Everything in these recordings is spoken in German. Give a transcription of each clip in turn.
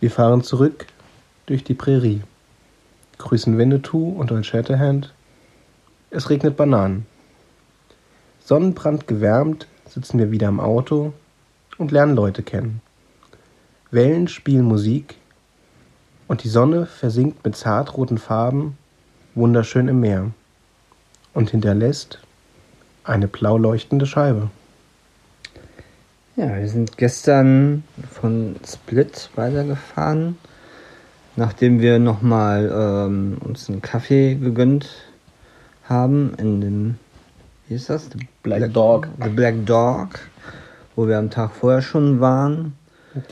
Wir fahren zurück durch die Prärie, grüßen Winnetou und Old Shatterhand. Es regnet Bananen. Sonnenbrand gewärmt sitzen wir wieder im Auto und lernen Leute kennen. Wellen spielen Musik und die Sonne versinkt mit zartroten Farben wunderschön im Meer und hinterlässt eine blau leuchtende Scheibe. Ja, wir sind gestern von Split weitergefahren, nachdem wir nochmal ähm, uns einen Kaffee gegönnt haben in dem, wie ist das? The Black Dog. The Black Dog, wo wir am Tag vorher schon waren.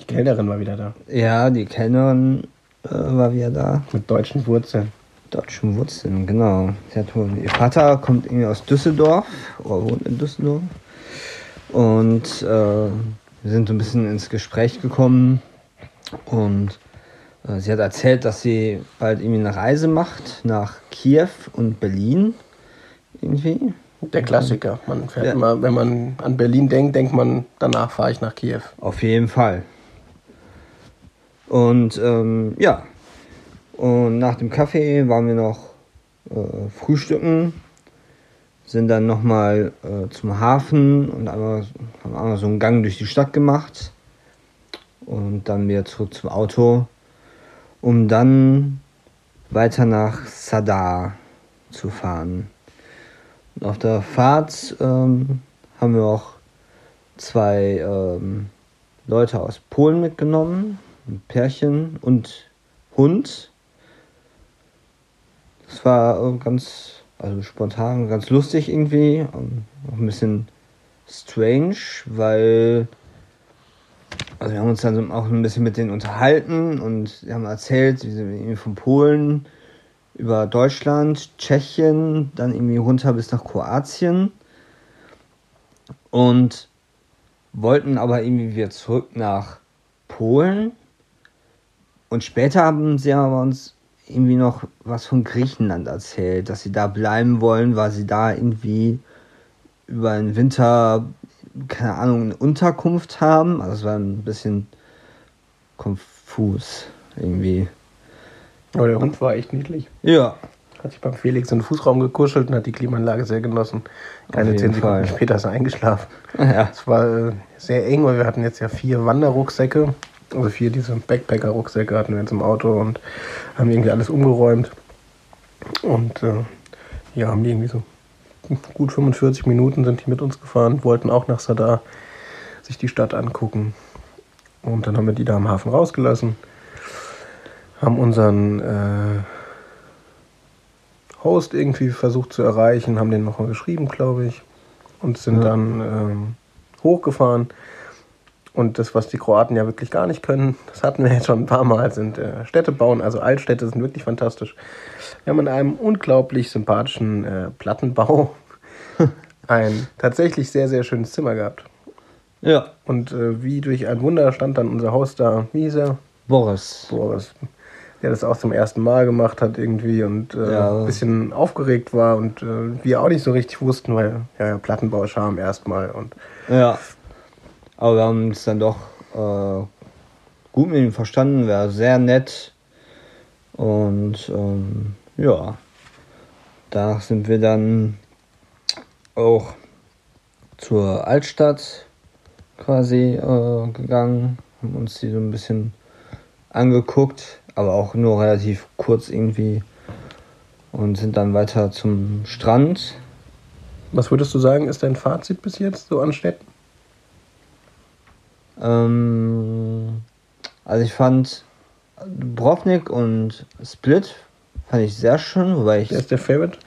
Die Kellnerin war wieder da. Ja, die Kellnerin äh, war wieder da. Mit deutschen Wurzeln. Deutschen Wurzeln, genau. Hat ihr Vater kommt irgendwie aus Düsseldorf oder wohnt in Düsseldorf. Und äh, wir sind so ein bisschen ins Gespräch gekommen. Und äh, sie hat erzählt, dass sie bald irgendwie eine Reise macht nach Kiew und Berlin. Irgendwie. Der Klassiker. Man fährt Ja. immer, wenn man an Berlin denkt, denkt man, danach fahre ich nach Kiew. Auf jeden Fall. Und ähm, ja, und nach dem Kaffee waren wir noch äh, frühstücken, sind dann nochmal äh, zum Hafen und einmal, haben einmal so einen Gang durch die Stadt gemacht und dann wieder zurück zum Auto, um dann weiter nach Sadar zu fahren. Und auf der Fahrt ähm, haben wir auch zwei ähm, Leute aus Polen mitgenommen, ein Pärchen und Hund. Das war äh, ganz, also spontan, ganz lustig irgendwie, auch ein bisschen strange, weil also wir haben uns dann auch ein bisschen mit denen unterhalten und sie haben erzählt, wie sie irgendwie von Polen über Deutschland, Tschechien, dann irgendwie runter bis nach Kroatien und wollten aber irgendwie wieder zurück nach Polen. Und später haben sie aber uns irgendwie noch was von Griechenland erzählt, dass sie da bleiben wollen, weil sie da irgendwie über den Winter, keine Ahnung, eine Unterkunft haben. Also es war ein bisschen konfus irgendwie. Aber der Hund war echt niedlich. Ja, Hat sich beim Felix in den Fußraum gekuschelt und hat die Klimaanlage sehr genossen. Keine zehn Sekunden Fall. später ist er eingeschlafen. ja, Es war äh, sehr eng, weil wir hatten jetzt ja vier Wanderrucksäcke. Also vier diese Backpacker-Rucksäcke hatten wir jetzt im Auto und haben irgendwie alles umgeräumt. Und äh, ja, haben die irgendwie so gut 45 Minuten sind die mit uns gefahren, wollten auch nach Sadar sich die Stadt angucken. Und dann haben wir die da am Hafen rausgelassen, haben unseren äh, Host irgendwie versucht zu erreichen, haben den nochmal geschrieben, glaube ich, und sind Ja. dann ähm, hochgefahren. Und das, was die Kroaten ja wirklich gar nicht können, das hatten wir jetzt schon ein paar Mal, sind äh, Städte bauen. Also Altstädte sind wirklich fantastisch. Wir haben in einem unglaublich sympathischen äh, Plattenbau ein tatsächlich sehr, sehr schönes Zimmer gehabt. ja, Und äh, wie durch ein Wunder stand dann unser Haus da, wie hieß er? Boris. Boris, der das auch zum ersten Mal gemacht hat irgendwie und äh, Ja. ein bisschen aufgeregt war und äh, wir auch nicht so richtig wussten, weil ja, ja Plattenbau Charme erstmal und Ja. Aber wir haben uns dann doch äh, gut mit ihm verstanden, war sehr nett. Und ähm, ja, danach sind wir dann auch zur Altstadt quasi äh, gegangen, haben uns die so ein bisschen angeguckt, aber auch nur relativ kurz irgendwie und sind dann weiter zum Strand. was würdest du sagen, ist dein Fazit bis jetzt so an Städten? Ähm, also ich fand Dubrovnik und Split fand ich sehr schön, wobei ich Wer ist der Favorite?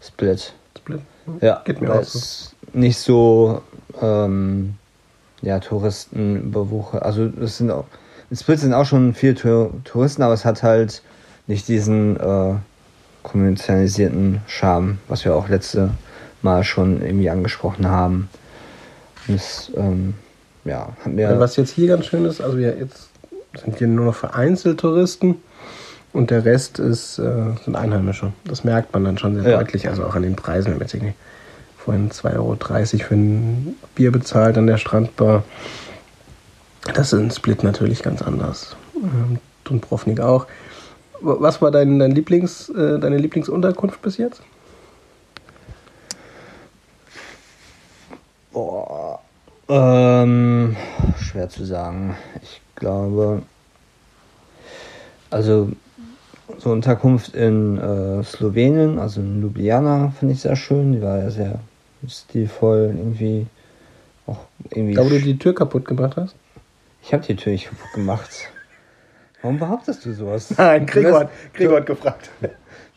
Split. Split? Ja, Geht mir auch so. nicht so ähm, ja, Touristen überwuchert. Also es sind auch, in Split sind auch schon viele Tour Touristen, aber es hat halt nicht diesen äh, kommerzialisierten Charme, was wir auch letzte Mal schon irgendwie angesprochen haben. Das, ähm, ja, mir. Also was jetzt hier ganz schön ist, also wir jetzt sind hier nur noch vereinzelt Touristen und der Rest ist, äh, sind Einheimische. Das merkt man dann schon sehr Ja. deutlich, also auch an den Preisen. Wir haben jetzt vorhin 2,30 Euro für ein Bier bezahlt an der Strandbar. Das ist in Split natürlich ganz anders. Ähm, Dubrovnik auch. Was war dein, dein Lieblings, äh, deine Lieblingsunterkunft bis jetzt? Boah. Ähm, schwer zu sagen. Ich glaube, also so Unterkunft in äh, Slowenien, also in Ljubljana, finde ich sehr schön. Die war ja sehr stilvoll, irgendwie auch irgendwie. Da, wo du die Tür kaputt gemacht hast? Ich habe die Tür nicht kaputt gemacht. Warum behauptest du sowas? Nein, Gregor, hat, Gregor hat gefragt.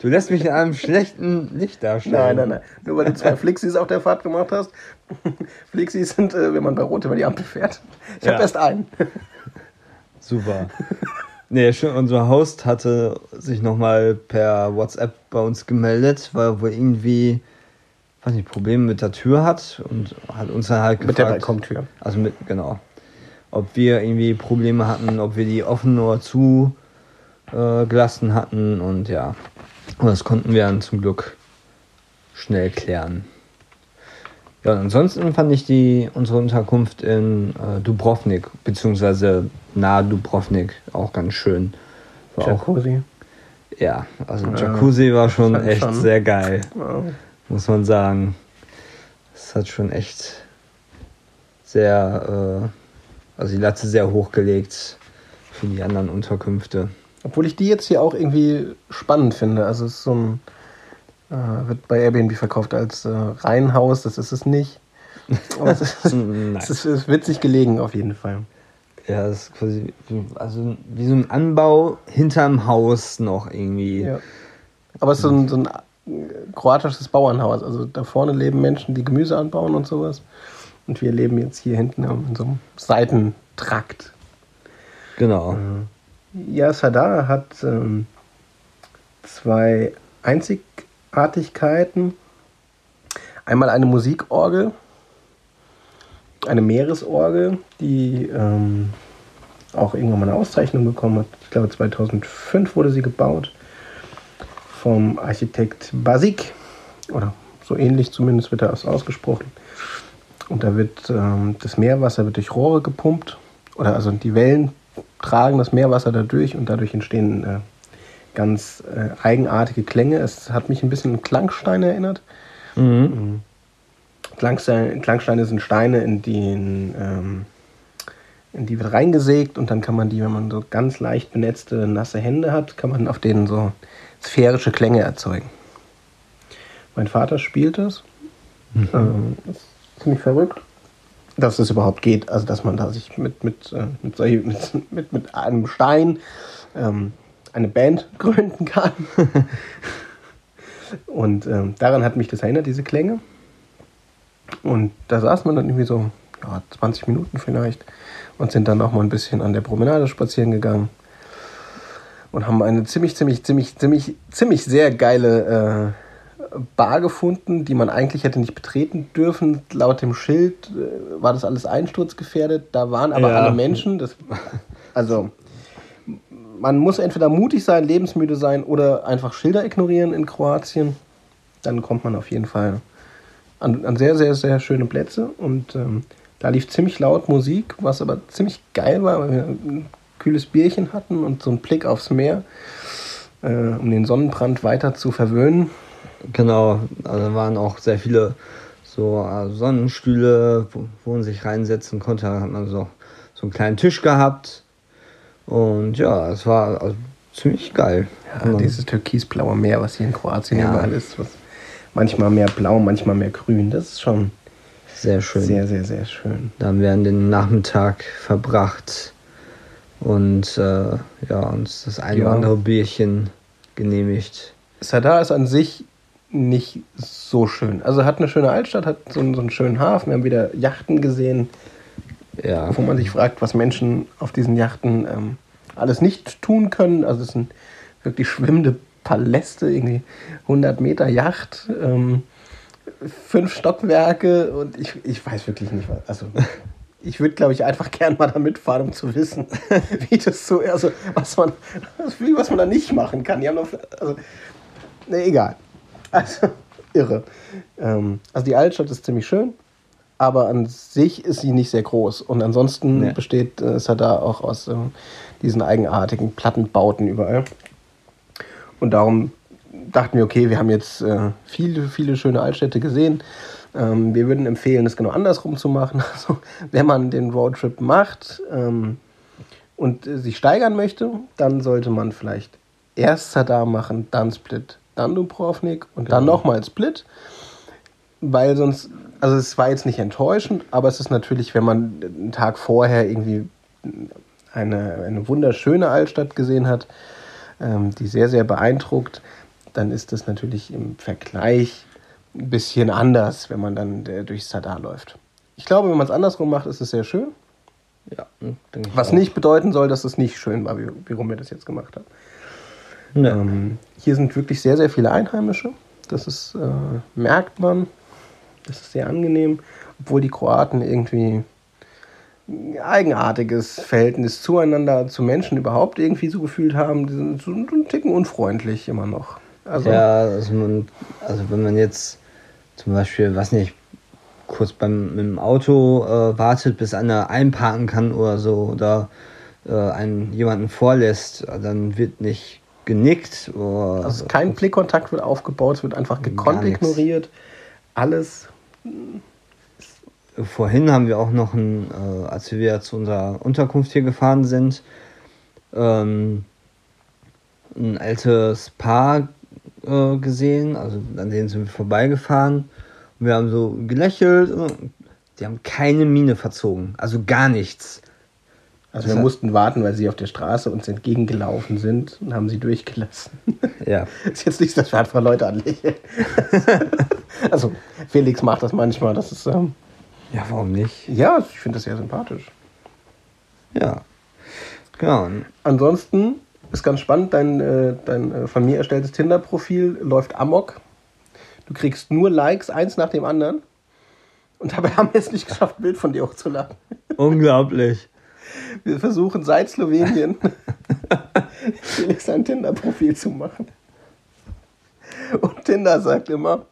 Du lässt mich in einem schlechten Licht darstellen. Nein, nein, nein. Nur weil du zwei Flixis auf der Fahrt gemacht hast. Flixis sind, äh, wenn man bei Rot über die Ampel fährt. Ich habe Ja. erst einen. Super. Nee, schon, unser Host hatte sich nochmal per WhatsApp bei uns gemeldet, weil er wohl irgendwie, weiß nicht, Probleme mit der Tür hat und hat uns dann halt gefragt. Mit der Balkontür. Also mit, genau. Ob wir irgendwie Probleme hatten, ob wir die offen oder zu äh, gelassen hatten und ja. Und das konnten wir dann zum Glück schnell klären. Ja, und ansonsten fand ich die unsere Unterkunft in äh, Dubrovnik, beziehungsweise nahe Dubrovnik, auch ganz schön. War auch, Jacuzzi. ja, also Ja, Jacuzzi war schon echt schon. sehr geil, Wow. muss man sagen. Es hat schon echt sehr, äh, also die Latte sehr hochgelegt für die anderen Unterkünfte. Obwohl ich die jetzt hier auch irgendwie spannend finde. Also es ist so ein, äh, wird bei Airbnb verkauft als äh, Reihenhaus, das ist es nicht. Aber es ist, es ist, es ist witzig gelegen auf jeden Fall. Ja, das ist quasi wie- also wie so ein Anbau hinterm Haus noch irgendwie. Ja. Aber es ist so ein, so ein äh, kroatisches Bauernhaus. Also da vorne leben Menschen, die Gemüse anbauen und sowas. Und wir leben jetzt hier hinten in so einem Seitentrakt. Genau. Ja, Sadar hat ähm, zwei Einzigartigkeiten. Einmal eine Musikorgel, eine Meeresorgel, die ähm, auch irgendwann mal eine Auszeichnung bekommen hat. Ich glaube 2005 wurde sie gebaut vom Architekt Basik oder so ähnlich zumindest wird das ausgesprochen. Und da wird ähm, das Meerwasser wird durch Rohre gepumpt oder also die Wellen tragen das Meerwasser dadurch und dadurch entstehen äh, ganz äh, eigenartige Klänge. Es hat mich ein bisschen an Klangsteine erinnert. Mhm. Klangsteine, Klangsteine sind Steine, in die, ähm, in die wird reingesägt und dann kann man die, wenn man so ganz leicht benetzte, nasse Hände hat, kann man auf denen so sphärische Klänge erzeugen. Mein Vater spielt das. Ähm, das ist ziemlich verrückt, dass es überhaupt geht. Also, dass man da sich mit, mit, äh, mit, solch- mit, mit, mit einem Stein ähm, eine Band gründen kann. Und ähm, daran hat mich das erinnert, diese Klänge. Und da saß man dann irgendwie so ja, 20 Minuten vielleicht und sind dann auch mal ein bisschen an der Promenade spazieren gegangen und haben eine ziemlich, ziemlich, ziemlich, ziemlich, ziemlich sehr geile äh, Bar gefunden, die man eigentlich hätte nicht betreten dürfen. Laut dem Schild äh, war das alles einsturzgefährdet. Da waren aber Ja. alle Menschen. Das, also man muss entweder mutig sein, lebensmüde sein oder einfach Schilder ignorieren in Kroatien. Dann kommt man auf jeden Fall an, an sehr, sehr, sehr schöne Plätze. Und ähm, da lief ziemlich laut Musik, was aber ziemlich geil war, weil wir ein kühles Bierchen hatten und so einen Blick aufs Meer, äh, um den Sonnenbrand weiter zu verwöhnen. Genau, also da waren auch sehr viele so äh, Sonnenstühle, wo, man sich reinsetzen konnte. Da hat man so, so einen kleinen Tisch gehabt. Und ja, es war also ziemlich geil. Ja, Man- dieses türkisblaue Meer, was hier in Kroatien Ja. überall ist, was manchmal mehr blau, manchmal mehr grün, das ist schon sehr schön. sehr, sehr, sehr schön. Da haben wir dann den Nachmittag verbracht und äh, ja, uns das ein Ja. oder andere Bierchen genehmigt. Sadar ist an sich nicht so schön. Also hat eine schöne Altstadt, hat so einen, so einen schönen Hafen. Wir haben wieder Yachten gesehen, Ja, wo man sich fragt, was Menschen auf diesen Yachten ähm, alles nicht tun können. Also es sind wirklich schwimmende Paläste, irgendwie 100 Meter Yacht, ähm, fünf Stockwerke und ich, ich weiß wirklich nicht, was. Also ich würde, glaube ich, einfach gern mal da mitfahren, um zu wissen, wie das so, also was man, was man da nicht machen kann. Die haben noch, also, ne, egal. Also, irre. Ähm, also die Altstadt ist ziemlich schön. aber an sich ist sie nicht sehr groß. Und ansonsten Nee. besteht äh, Sadar auch aus ähm, diesen eigenartigen Plattenbauten überall. Und darum dachten wir, okay, wir haben jetzt äh, viele, viele schöne Altstädte gesehen. Ähm, wir würden empfehlen, es genau andersrum zu machen. Also, wenn man den Roadtrip macht ähm, und äh, sich steigern möchte, dann sollte man vielleicht erst Sadar machen, dann Split, dann Dubrovnik und dann Genau. nochmal Split. Weil sonst, also es war jetzt nicht enttäuschend, aber es ist natürlich, wenn man einen Tag vorher irgendwie eine, eine wunderschöne Altstadt gesehen hat, ähm, die sehr, sehr beeindruckt, dann ist das natürlich im Vergleich ein bisschen anders, wenn man dann äh, durch Sadar läuft. Ich glaube, wenn man es andersrum macht, ist es sehr schön. Ja, denke ich Was auch. nicht bedeuten soll, dass es nicht schön war, wie, wie rum wir das jetzt gemacht haben. Nee. Ähm, hier sind wirklich sehr, sehr viele Einheimische. Das ist, äh, merkt man. Das ist sehr angenehm, obwohl die Kroaten irgendwie ein eigenartiges Verhältnis zueinander, zu Menschen überhaupt irgendwie so gefühlt haben. Die sind so ein Ticken unfreundlich immer noch. Also, Ja, also, man, also wenn man jetzt zum Beispiel, weiß nicht, kurz beim mit dem Auto äh, wartet, bis einer einparken kann oder so, oder äh, einen jemanden vorlässt, dann wird nicht genickt oder also kein Blickkontakt wird aufgebaut, es wird einfach gekonnt ignoriert. Alles. Vorhin haben wir auch noch, ein, äh, als wir wieder zu unserer Unterkunft hier gefahren sind, ähm, ein altes Paar äh, gesehen, also an denen sind wir vorbeigefahren. Und wir haben so gelächelt. Die haben keine Miene verzogen, also gar nichts. Also wir mussten warten, weil sie auf der Straße uns entgegengelaufen sind und haben sie durchgelassen. Ja, ist jetzt nicht, dass wir einfach Leute anlächeln. also Felix macht das manchmal. Das ist ähm, ja, warum nicht? ja, ich finde das sehr sympathisch. Ja, genau. Ansonsten ist ganz spannend, dein, äh, dein äh, von mir erstelltes Tinder-Profil läuft amok. Du kriegst nur Likes, eins nach dem anderen. Und dabei haben wir es nicht geschafft, ein Bild von dir hochzuladen. Unglaublich. Wir versuchen seit Slowenien Felix ein Tinder-Profil zu machen. Und Tinder sagt immer,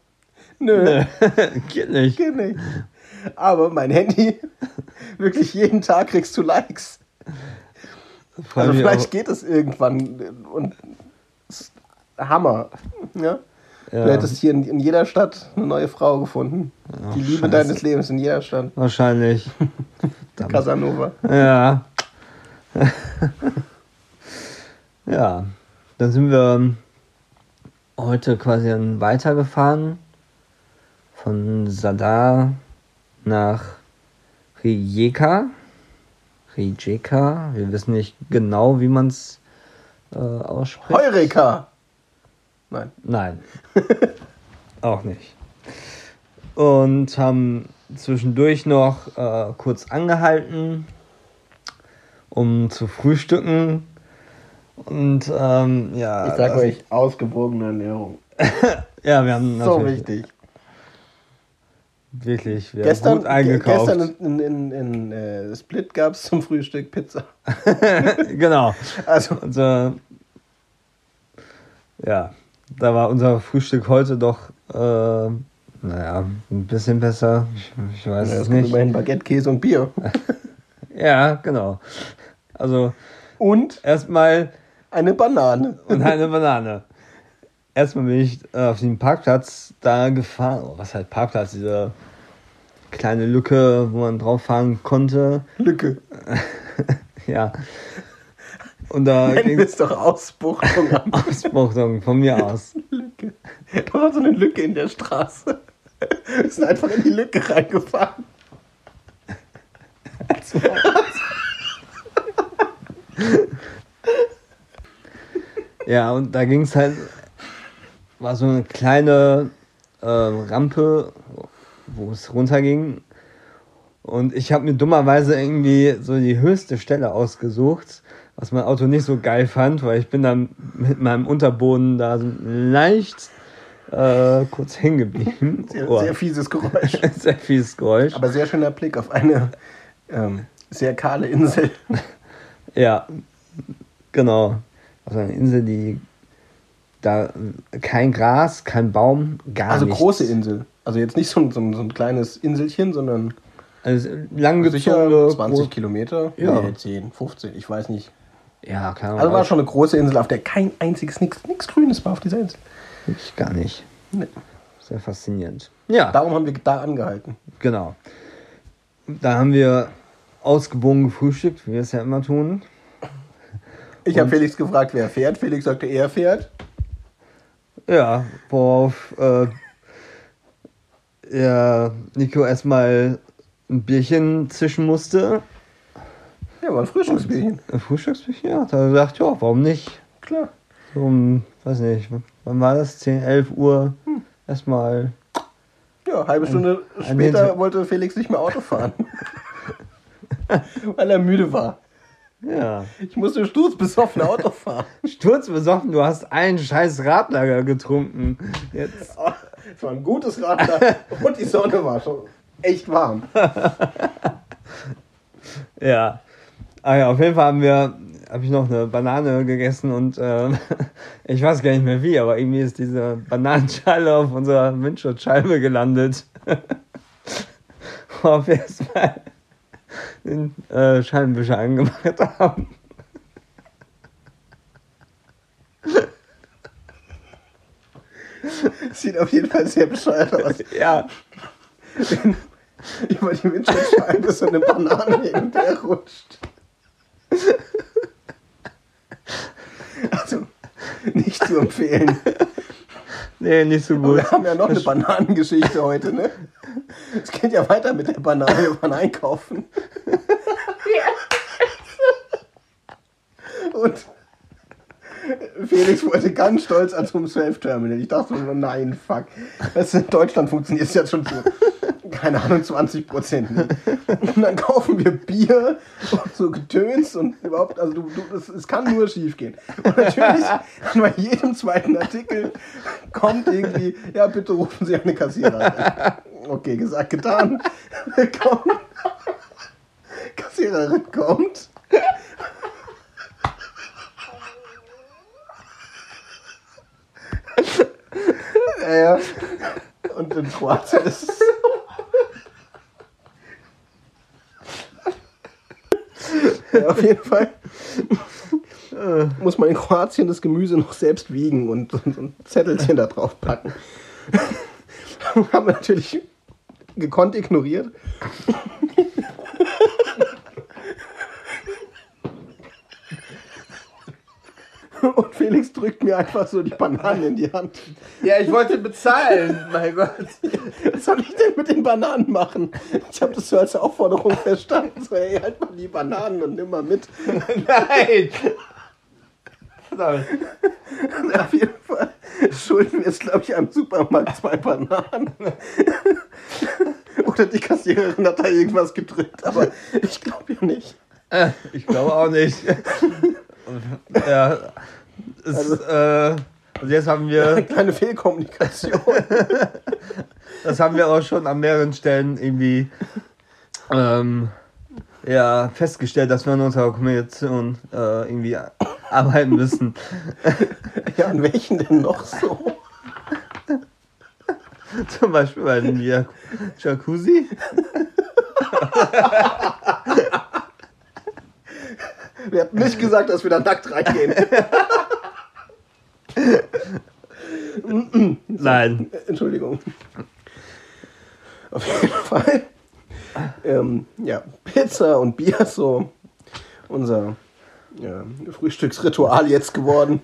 nö, Geht nicht. geht nicht. Aber mein Handy, wirklich jeden Tag kriegst du Likes. Also vielleicht geht es irgendwann und Hammer. Ja? Ja. Du hättest hier in, in jeder Stadt eine neue Frau gefunden. Ach, Die Liebe Scheiße. deines Lebens in jeder Stadt. Wahrscheinlich. Casanova. Ja. ja. Dann sind wir heute quasi dann weitergefahren. Von Sadar nach Rijeka. Rijeka. Wir wissen nicht genau, wie man es äh, ausspricht. Heureka! Nein. Nein. Auch nicht. Und haben zwischendurch noch äh, kurz angehalten, um zu frühstücken. Und ähm, ja. Ich sag euch, ausgewogene Ernährung. Ja, wir haben So natürlich wichtig. wirklich wir Gestern, haben gut eingekauft. gestern in, in, in, äh, Split gab es zum Frühstück Pizza. genau. Also, Unser, ja, da war unser Frühstück heute doch, äh, naja, ein bisschen besser. Ich, ich weiß es es nicht. immerhin Baguette, Käse und Bier. Ja, genau. Also Und erstmal eine Banane. und eine Banane. Erstmal bin ich äh, auf den Parkplatz da gefahren. Oh, was heißt Parkplatz? Diese kleine Lücke, wo man drauf fahren konnte. Lücke. Ja. Und da Nennen ging wir es doch Ausbuchtung Ausbuchtung von mir aus. Lücke. Da war so eine Lücke in der Straße. Wir sind einfach in die Lücke reingefahren. Ja, und da ging es halt, war so eine kleine äh, Rampe, wo es runterging. Und ich habe mir dummerweise irgendwie so die höchste Stelle ausgesucht, was mein Auto nicht so geil fand, weil ich bin dann mit meinem Unterboden da so leicht äh, kurz hängen geblieben. Sehr, Oh, sehr fieses Geräusch. sehr fieses Geräusch. Aber sehr schöner Blick auf eine ähm, sehr kahle Insel. Ja, genau. Also eine Insel, die da kein Gras, kein Baum, gar Also nichts. große Insel. Also jetzt nicht so ein, so ein, so ein kleines Inselchen, sondern Also sicher langgezogene 20 Kilometer. Ja. Nee, 10, 15, ich weiß nicht. Ja, keine Ahnung. Also war schon eine große Insel, auf der kein einziges, nichts Grünes war auf dieser Insel. Ich gar nicht. Nee. Sehr faszinierend. Ja, Darum haben wir da angehalten. genau. Da haben wir ausgewogen gefrühstückt, wie wir es ja immer tun. Ich habe Felix gefragt, wer fährt. Felix sagte, er fährt. Ja, worauf äh, ja, Nico erstmal ein Bierchen zischen musste. Ja, war ein Frühstücksbierchen. Ein Frühstücksbierchen, ja. Da hat er gesagt, ja, warum nicht? Klar. So um, weiß nicht, wann war das? 10, 11 Uhr. Erstmal. Ja, halbe Stunde ein später Hinter- wollte Felix nicht mehr Auto fahren. Weil er müde war. Ja. Ich musste sturzbesoffen Auto fahren. Sturzbesoffen, du hast einen scheiß Radlager getrunken. Jetzt. Es war ein gutes Radler und die Sonne war schon echt warm. Ja. Ah ja, auf jeden Fall haben wir, habe ich noch eine Banane gegessen und ähm, ich weiß gar nicht mehr wie, aber irgendwie ist diese Bananenschale auf unserer Windschutzscheibe gelandet. Worauf wir erstmal den äh, Scheibenwischer angemacht haben. Sieht auf jeden Fall sehr bescheuert aus. Ja, Über die Windschutzscheibe so eine Banane hin und her rutscht. Also, nicht zu empfehlen. nee, nicht so Aber gut. wir haben ja noch eine Bananengeschichte heute, ne? Es geht ja weiter mit der Banane, wir waren einkaufen. Und Felix wollte ganz stolz an zum Self-Terminal. Ich dachte so, nein, fuck. Du, in Deutschland funktioniert es jetzt schon zu, keine Ahnung, 20 Prozent. Und dann kaufen wir Bier und so Getöns und überhaupt, also du, du, es, es kann nur schief gehen. Und natürlich, bei jedem zweiten Artikel kommt irgendwie, ja, bitte rufen Sie eine Kassiererin. Okay, gesagt, getan. Willkommen. Kassiererin kommt. Ja, ja. Und in Kroatien ist es ja, auf jeden Fall muss man in Kroatien das Gemüse noch selbst wiegen und, und, und Zettelchen da drauf packen. Haben wir natürlich gekonnt ignoriert. Und Felix drückt mir einfach so die Bananen in die Hand. Ja, ich wollte bezahlen, mein Gott. Was soll ich denn mit den Bananen machen? Ich habe das so als Aufforderung verstanden. So, ey, halt mal die Bananen und nimm mal mit. Nein! Auf jeden Fall schulden wir jetzt, glaube ich, am Supermarkt zwei Bananen. Oder die Kassiererin hat da irgendwas gedrückt, aber ich glaube ja nicht. Äh, Ich glaube auch nicht. Ja, es, Also- äh, also jetzt haben wir, Eine kleine Fehlkommunikation. das haben wir auch schon an mehreren Stellen irgendwie ähm, ja, festgestellt, dass wir an unserer Kommunikation äh, irgendwie arbeiten müssen. Ja, an welchen denn noch so? Zum Beispiel bei dem Jacuzzi. Wir hatten nicht gesagt, dass wir da nackt reingehen. Nein. Entschuldigung. Auf jeden Fall. Ähm, ja, Pizza und Bier so unser ja, Frühstücksritual jetzt geworden.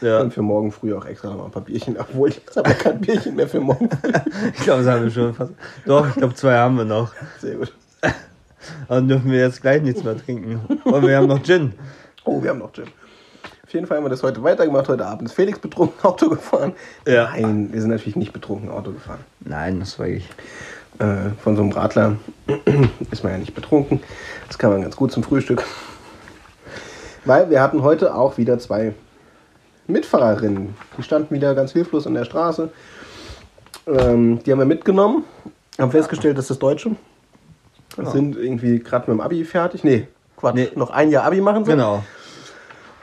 Ja, Und für morgen früh auch extra noch mal ein paar Bierchen. Obwohl, jetzt habe ich kein Bierchen mehr für morgen ich glaube, das haben wir schon fast. Doch, ich glaube, zwei haben wir noch. Sehr gut. Dann dürfen wir jetzt gleich nichts mehr trinken. Und wir haben noch Gin. Oh, wir haben noch Gin. Auf jeden Fall haben wir das heute weitergemacht. Heute Abend ist Felix betrunken Auto gefahren. Ja. Nein, wir sind natürlich nicht betrunken Auto gefahren. Nein, das war ich. Äh, von so einem Radler ist man ja nicht betrunken. Das kann man ganz gut zum Frühstück. Weil wir hatten heute auch wieder zwei Mitfahrerinnen. Die standen wieder ganz hilflos in der Straße. Ähm, die haben wir mitgenommen. Haben festgestellt, dass das Deutsche. Das sind irgendwie gerade mit dem Abi fertig. Nee, Quatsch, Nee. noch ein Jahr Abi machen sie. Genau.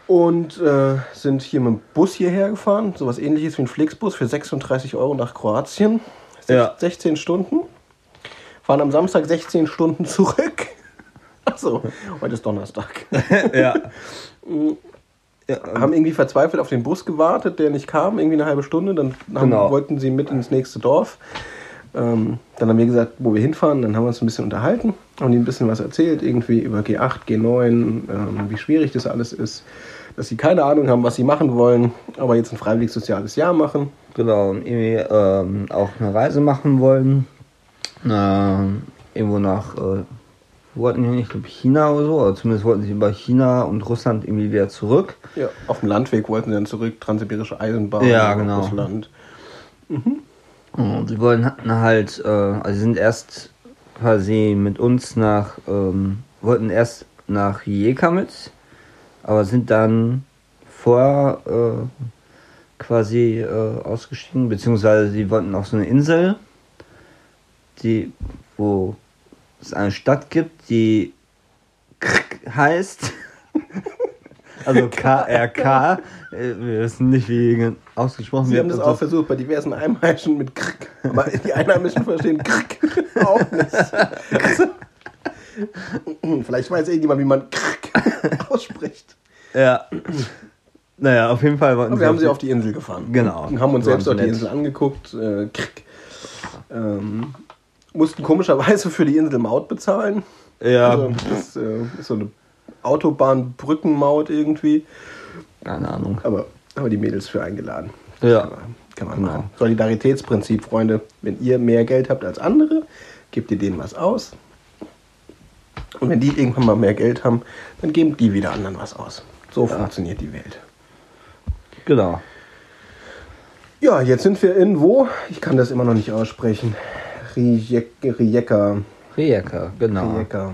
Und äh, sind hier mit dem Bus hierher gefahren. Sowas ähnliches wie ein Flixbus für 36 Euro nach Kroatien. Ja. 16 Stunden. Fahren am Samstag 16 Stunden zurück. Achso, heute ist Donnerstag. ja. ja haben irgendwie verzweifelt auf den Bus gewartet, der nicht kam, irgendwie eine halbe Stunde. Dann haben, Genau. wollten sie mit ins nächste Dorf. Ähm, dann haben wir gesagt, wo wir hinfahren. Dann haben wir uns ein bisschen unterhalten, haben ihnen ein bisschen was erzählt, irgendwie über G8, G9, ähm, wie schwierig das alles ist. Dass sie keine Ahnung haben, was sie machen wollen, aber jetzt ein freiwilliges soziales Jahr machen. Genau, und irgendwie ähm, auch eine Reise machen wollen. Ähm, irgendwo nach, äh, wollten die nicht, glaube China oder so, oder zumindest wollten sie über China und Russland irgendwie wieder zurück. Ja, auf dem Landweg wollten sie dann zurück, transsibirische Eisenbahn, Ja, genau. Russland. Und sie wollen halt, äh, also sind erst quasi mit uns nach, ähm, wollten erst nach Rijeka mit, aber sind dann vor äh, quasi äh, ausgestiegen, beziehungsweise sie wollten auf so eine Insel, die, wo es eine Stadt gibt, die heißt. Also KRK. Äh, Wir wissen nicht, wie ausgesprochen Sie wird. haben das auch versucht bei diversen Einheimischen mit Krk. Aber die Einheimischen verstehen Krk auch nicht. Vielleicht weiß irgendjemand, wie man Krk ausspricht. Ja. Naja, auf jeden Fall wollten wir haben sie auf die Insel gefahren. Genau. Und haben uns selbst dort die. Insel angeguckt. Äh, Krk. Ähm, mussten komischerweise für die Insel Maut bezahlen. Ja, Also, das äh, ist so eine Autobahnbrückenmaut irgendwie. keine Ahnung. Aber haben wir die Mädels für eingeladen. Ja. Kann man, kann man Genau. machen. Solidaritätsprinzip, Freunde. Wenn ihr mehr Geld habt als andere, gebt ihr denen was aus. Und wenn die irgendwann mal mehr Geld haben, dann geben die wieder anderen was aus. So funktioniert die Welt. Genau. Ja, jetzt sind wir in wo? Ich kann das immer noch nicht aussprechen. Rijek- Rijeka. Rijeka, genau. Rijeka.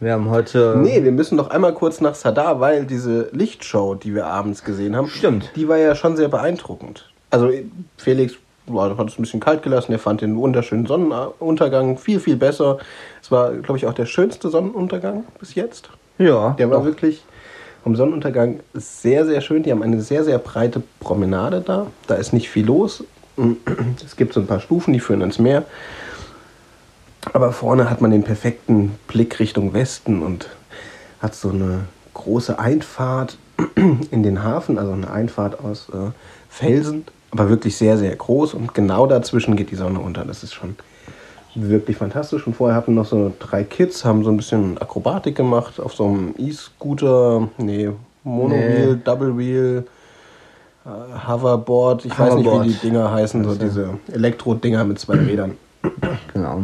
Wir haben heute. Nee, wir müssen noch einmal kurz nach Sadar, weil diese Lichtshow, die wir abends gesehen haben, Stimmt. die war ja schon sehr beeindruckend. Also Felix boah, hat es ein bisschen kalt gelassen, er fand den wunderschönen Sonnenuntergang viel, viel besser. Es war, glaube ich, auch der schönste Sonnenuntergang bis jetzt. Ja. Der war doch. wirklich vom Sonnenuntergang sehr, sehr schön. Die haben eine sehr, sehr breite Promenade da. Da ist nicht viel los. Es gibt so ein paar Stufen, die führen ins Meer. Aber vorne hat man den perfekten Blick Richtung Westen und hat so eine große Einfahrt in den Hafen, also eine Einfahrt aus äh, Felsen, aber wirklich sehr, sehr groß und genau dazwischen geht die Sonne unter. Das ist schon wirklich fantastisch. Und vorher hatten noch so drei Kids, haben so ein bisschen Akrobatik gemacht auf so einem E-Scooter, nee, Monowheel, Nee. Double Wheel, äh, Hoverboard, ich weiß nicht, Hoverboard. wie die Dinger heißen, so diese Elektro-Dinger mit zwei Rädern. Genau.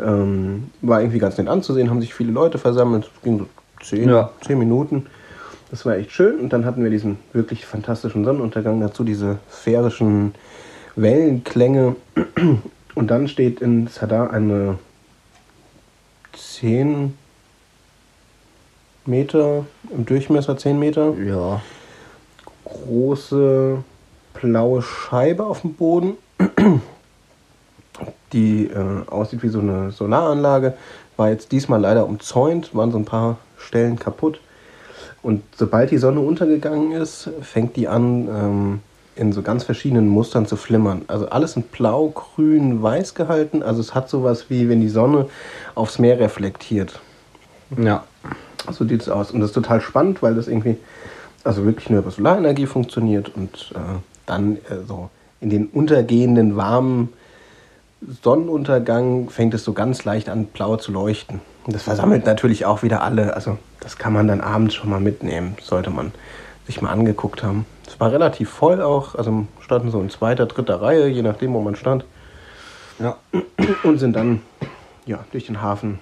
Ähm, war irgendwie ganz nett anzusehen, haben sich viele Leute versammelt. Es ging so zehn, Ja. zehn Minuten. Das war echt schön. Und dann hatten wir diesen wirklich fantastischen Sonnenuntergang dazu, diese sphärischen Wellenklänge. Und dann steht in Sadar eine 10 Meter im Durchmesser, 10 Meter Ja. große blaue Scheibe auf dem Boden, die äh, aussieht wie so eine Solaranlage. War jetzt diesmal leider umzäunt, waren so ein paar Stellen kaputt. Und sobald die Sonne untergegangen ist, fängt die an, ähm, in so ganz verschiedenen Mustern zu flimmern. Also alles in blau, grün, weiß gehalten. Also es hat sowas wie, wenn die Sonne aufs Meer reflektiert. Ja. So sieht es aus. Und das ist total spannend, weil das irgendwie also wirklich nur über Solarenergie funktioniert und äh, dann äh, so in den untergehenden warmen Sonnenuntergang fängt es so ganz leicht an, blau zu leuchten. Und das versammelt natürlich auch wieder alle. Also das kann man dann abends schon mal mitnehmen, sollte man sich mal angeguckt haben. Es war relativ voll auch, also standen so in zweiter, dritter Reihe, je nachdem, wo man stand. Ja. Und sind dann ja, durch den Hafen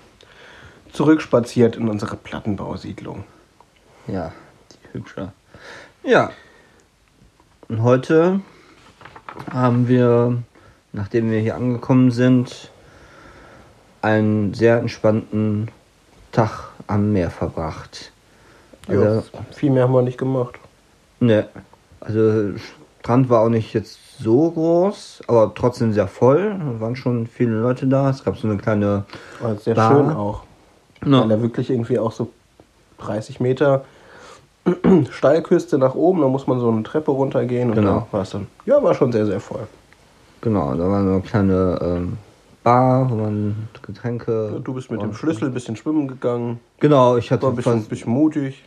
zurückspaziert in unsere Plattenbausiedlung. Ja. Die hübsche. Ja. Und heute haben wir, nachdem wir hier angekommen sind, einen sehr entspannten Tag am Meer verbracht. Ja, Also, viel mehr haben wir nicht gemacht. ne, also Strand war auch nicht jetzt so groß, aber trotzdem sehr voll. Da waren schon viele Leute da. Es gab so eine kleine War sehr Bar. schön auch. Ja. Weil er wirklich irgendwie auch so 30 Meter Steilküste nach oben, da muss man so eine Treppe runtergehen und Genau. da war es dann. Ja, war schon sehr, sehr voll. Genau, da war eine kleine ähm, Bar, wo man Getränke. Du bist mit dem Schlüssel ein bisschen schwimmen gegangen. Genau, ich hatte War ein bisschen, fast, bisschen mutig.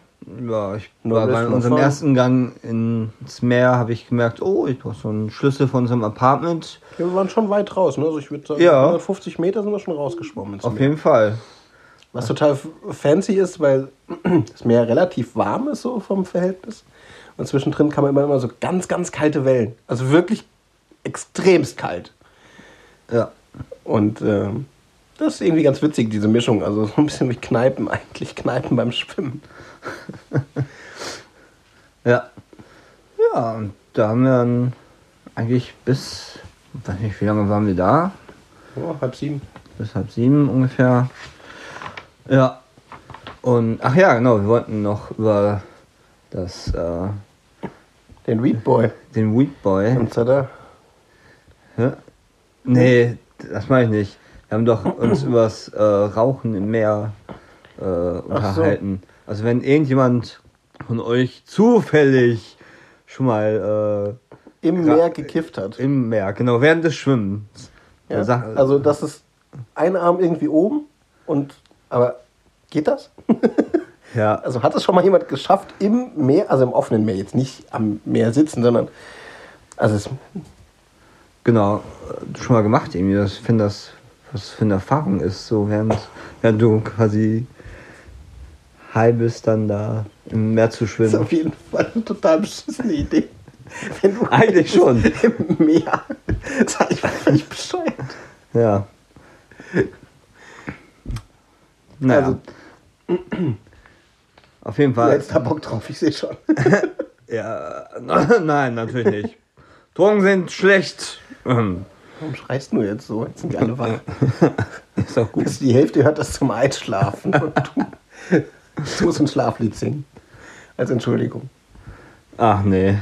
ja, ich war bei unserem fun. ersten Gang ins Meer, habe ich gemerkt, oh, ich brauche so einen Schlüssel von unserem Apartment. Ja, wir waren schon weit raus, ne? Also ich würde sagen, Ja. 150 Meter sind wir schon rausgeschwommen. ins Auf Meer. jeden Fall. Was total fancy ist, weil das Meer relativ warm ist so vom Verhältnis. Und zwischendrin kann man immer, immer so ganz, ganz kalte Wellen. Also wirklich extremst kalt. Ja. Und ähm, das ist irgendwie ganz witzig, diese Mischung. Also so ein bisschen wie Kneipen eigentlich. Kneipen beim Schwimmen. Ja. Ja, und da haben wir dann eigentlich bis, weiß nicht, wie lange waren wir da? Ja, halb sieben. Bis halb sieben ungefähr. Ja. Und, ach ja, genau, wir wollten noch über das, äh, Den Weed Boy. den Weed Boy. Und Hä? Nee, das meine ich nicht. Wir haben doch uns übers äh, Rauchen im Meer äh, unterhalten. Also wenn irgendjemand von euch zufällig schon mal Im Ra- Meer gekifft hat. äh, im Meer, genau, während des Schwimmens. Ja. Also das ist ein Arm irgendwie oben und aber geht das? ja, Also hat es schon mal jemand geschafft im Meer, also im offenen Meer, jetzt nicht am Meer sitzen, sondern also es, genau, äh, schon mal gemacht irgendwie. Das- Ich finde das, was für eine Erfahrung ist, so während, während du quasi high bist, dann da im Meer zu ist schwimmen. auf jeden Fall eine total beschissene Idee. Wenn du Eigentlich schon. im Meer, sag ich völlig bescheuert. Ja. Naja. Also- Auf jeden Du Fall. hättest da Bock drauf, ich sehe schon. Ja, nein, natürlich nicht. Drogen sind schlecht. Ähm, Warum schreist du jetzt so? Jetzt sind die alle wach. Ist auch gut. Die Hälfte hört das zum Einschlafen und du, du musst ein Schlaflied singen. Als Entschuldigung. Ach nee.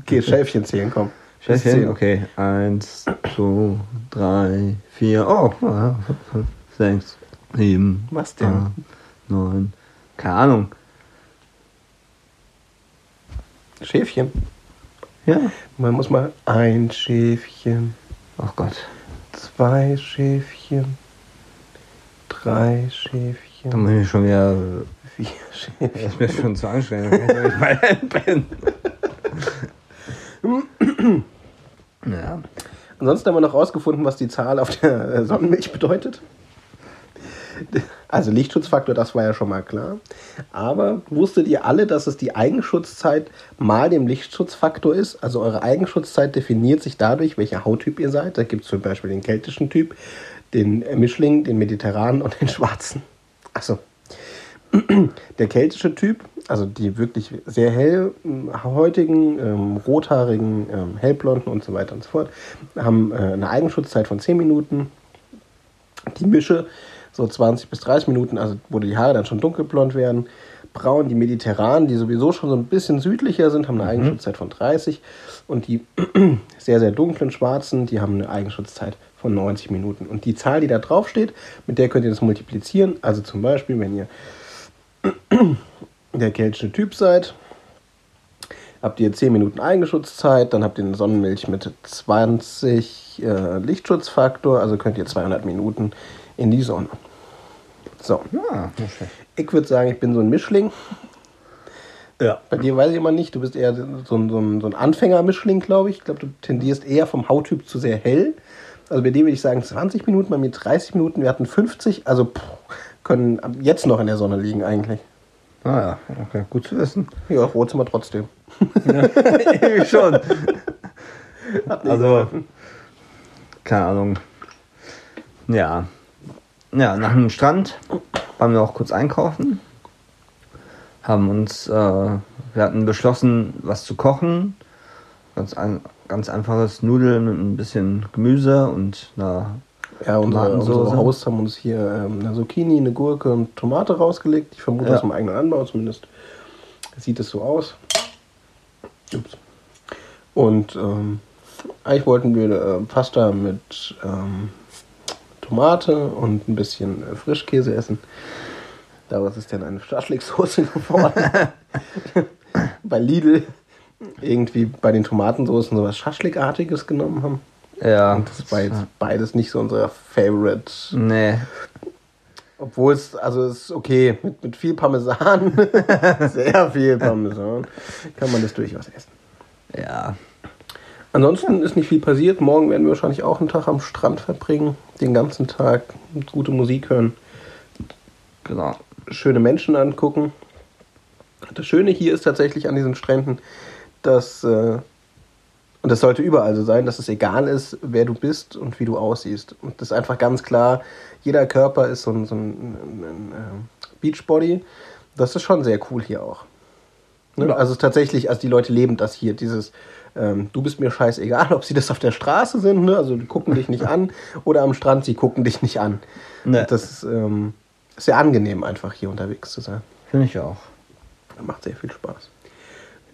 Okay, Schäfchen zählen, komm. Bis Schäfchen, zehn. okay. Eins, zwei, drei, vier, oh, fünf, sechs, sieben, Was denn? acht, neun, keine Ahnung. Schäfchen. Ja. Man muss mal ein Schäfchen, Ach Gott. zwei Schäfchen, drei Da Schäfchen, muss ich schon wieder. vier Das Schäfchen. ist mir schon zu anstrengend. Kann ich mal einpennen. Ja. Ansonsten haben wir noch rausgefunden, was die Zahl auf der äh, Sonnenmilch bedeutet. Also Lichtschutzfaktor, das war ja schon mal klar. Aber wusstet ihr alle, dass es die Eigenschutzzeit mal dem Lichtschutzfaktor ist? Also eure Eigenschutzzeit definiert sich dadurch, welcher Hauttyp ihr seid. Da gibt es zum Beispiel den keltischen Typ, den Mischling, den mediterranen und den schwarzen. Achso. Der keltische Typ, also die wirklich sehr hellhäutigen, ähm, rothaarigen, ähm, hellblonden und so weiter und so fort, haben äh, eine Eigenschutzzeit von 10 Minuten. Die Mische so 20 bis 30 Minuten, also wo die Haare dann schon dunkelblond werden. Braun, die Mediterranen, die sowieso schon so ein bisschen südlicher sind, haben eine Eigenschutzzeit von 30. Und die sehr, sehr dunklen Schwarzen, die haben eine Eigenschutzzeit von 90 Minuten. Und die Zahl, die da drauf steht, mit der könnt ihr das multiplizieren. Also zum Beispiel, wenn ihr der keltische Typ seid, habt ihr 10 Minuten Eigenschutzzeit, dann habt ihr eine Sonnenmilch mit 20 äh, Lichtschutzfaktor, also könnt ihr 200 Minuten in die Sonne. So, Ja, ich würde sagen, ich bin so ein Mischling. Ja. Bei dir weiß ich immer nicht, du bist eher so ein, so ein, so ein Anfänger-Mischling, glaube ich. Ich glaube, du tendierst eher vom Hauttyp zu sehr hell. Also bei dir würde ich sagen 20 Minuten, bei mir 30 Minuten, wir hatten 50, also pff, können jetzt noch in der Sonne liegen eigentlich. Ah ja, okay, gut zu wissen. Ja, rot sind wir trotzdem. Irgendwie schon. Also, keine Ahnung. Ja. Ja, nach dem Strand waren wir auch kurz einkaufen. Haben uns, äh, wir hatten beschlossen, was zu kochen. Ganz, ein, ganz einfaches Nudeln mit ein bisschen Gemüse und einer Ja, Tomatensoße. unsere Hosts haben uns hier ähm, eine Zucchini, eine Gurke und Tomate rausgelegt. Ich vermute Ja. aus dem eigenen Anbau zumindest. Sieht es so aus. Ups. Und ähm, eigentlich wollten wir äh, Pasta mit ähm, Tomate und ein bisschen äh, Frischkäse essen. Daraus ist dann eine Schaschliksoße geworden. bei Lidl irgendwie bei den Tomatensoßen sowas Schaschlikartiges genommen haben. Ja. Und das war jetzt beides nicht so unser Favorite. Nee. Obwohl es, also es ist okay, mit, mit viel Parmesan, sehr viel Parmesan, kann man das durchaus essen. Ja. Ansonsten ist nicht viel passiert. Morgen werden wir wahrscheinlich auch einen Tag am Strand verbringen, den ganzen Tag mit gute Musik hören, Genau. schöne Menschen angucken. Das Schöne hier ist tatsächlich an diesen Stränden, dass, äh, und das sollte überall so sein, dass es egal ist, wer du bist und wie du aussiehst. Und das ist einfach ganz klar, jeder Körper ist so ein, so ein, ein, ein äh, Beachbody. Das ist schon sehr cool hier auch. Ne? Ja. Also tatsächlich, also die Leute leben das hier, dieses, ähm, du bist mir scheißegal, ob sie das auf der Straße sind, ne? also die gucken dich nicht an, oder am Strand, sie gucken dich nicht an. Und Das ist ähm, sehr angenehm, einfach hier unterwegs zu sein. Finde ich auch. Macht sehr viel Spaß.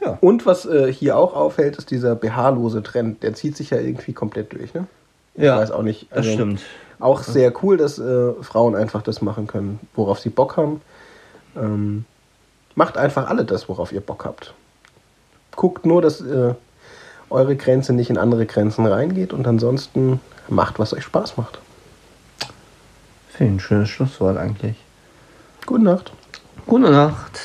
Ja. Und was äh, hier auch auffällt, ist dieser BH-lose Trend. Der zieht sich ja irgendwie komplett durch. Ne? Ich Ja, weiß auch nicht. Das also stimmt. Auch sehr cool, dass äh, Frauen einfach das machen können, worauf sie Bock haben. Ähm, macht einfach alle das, worauf ihr Bock habt. Guckt nur, dass äh, eure Grenze nicht in andere Grenzen reingeht und ansonsten macht, was euch Spaß macht. Finde ich ein schönes Schlusswort eigentlich. Gute Nacht. Gute Nacht.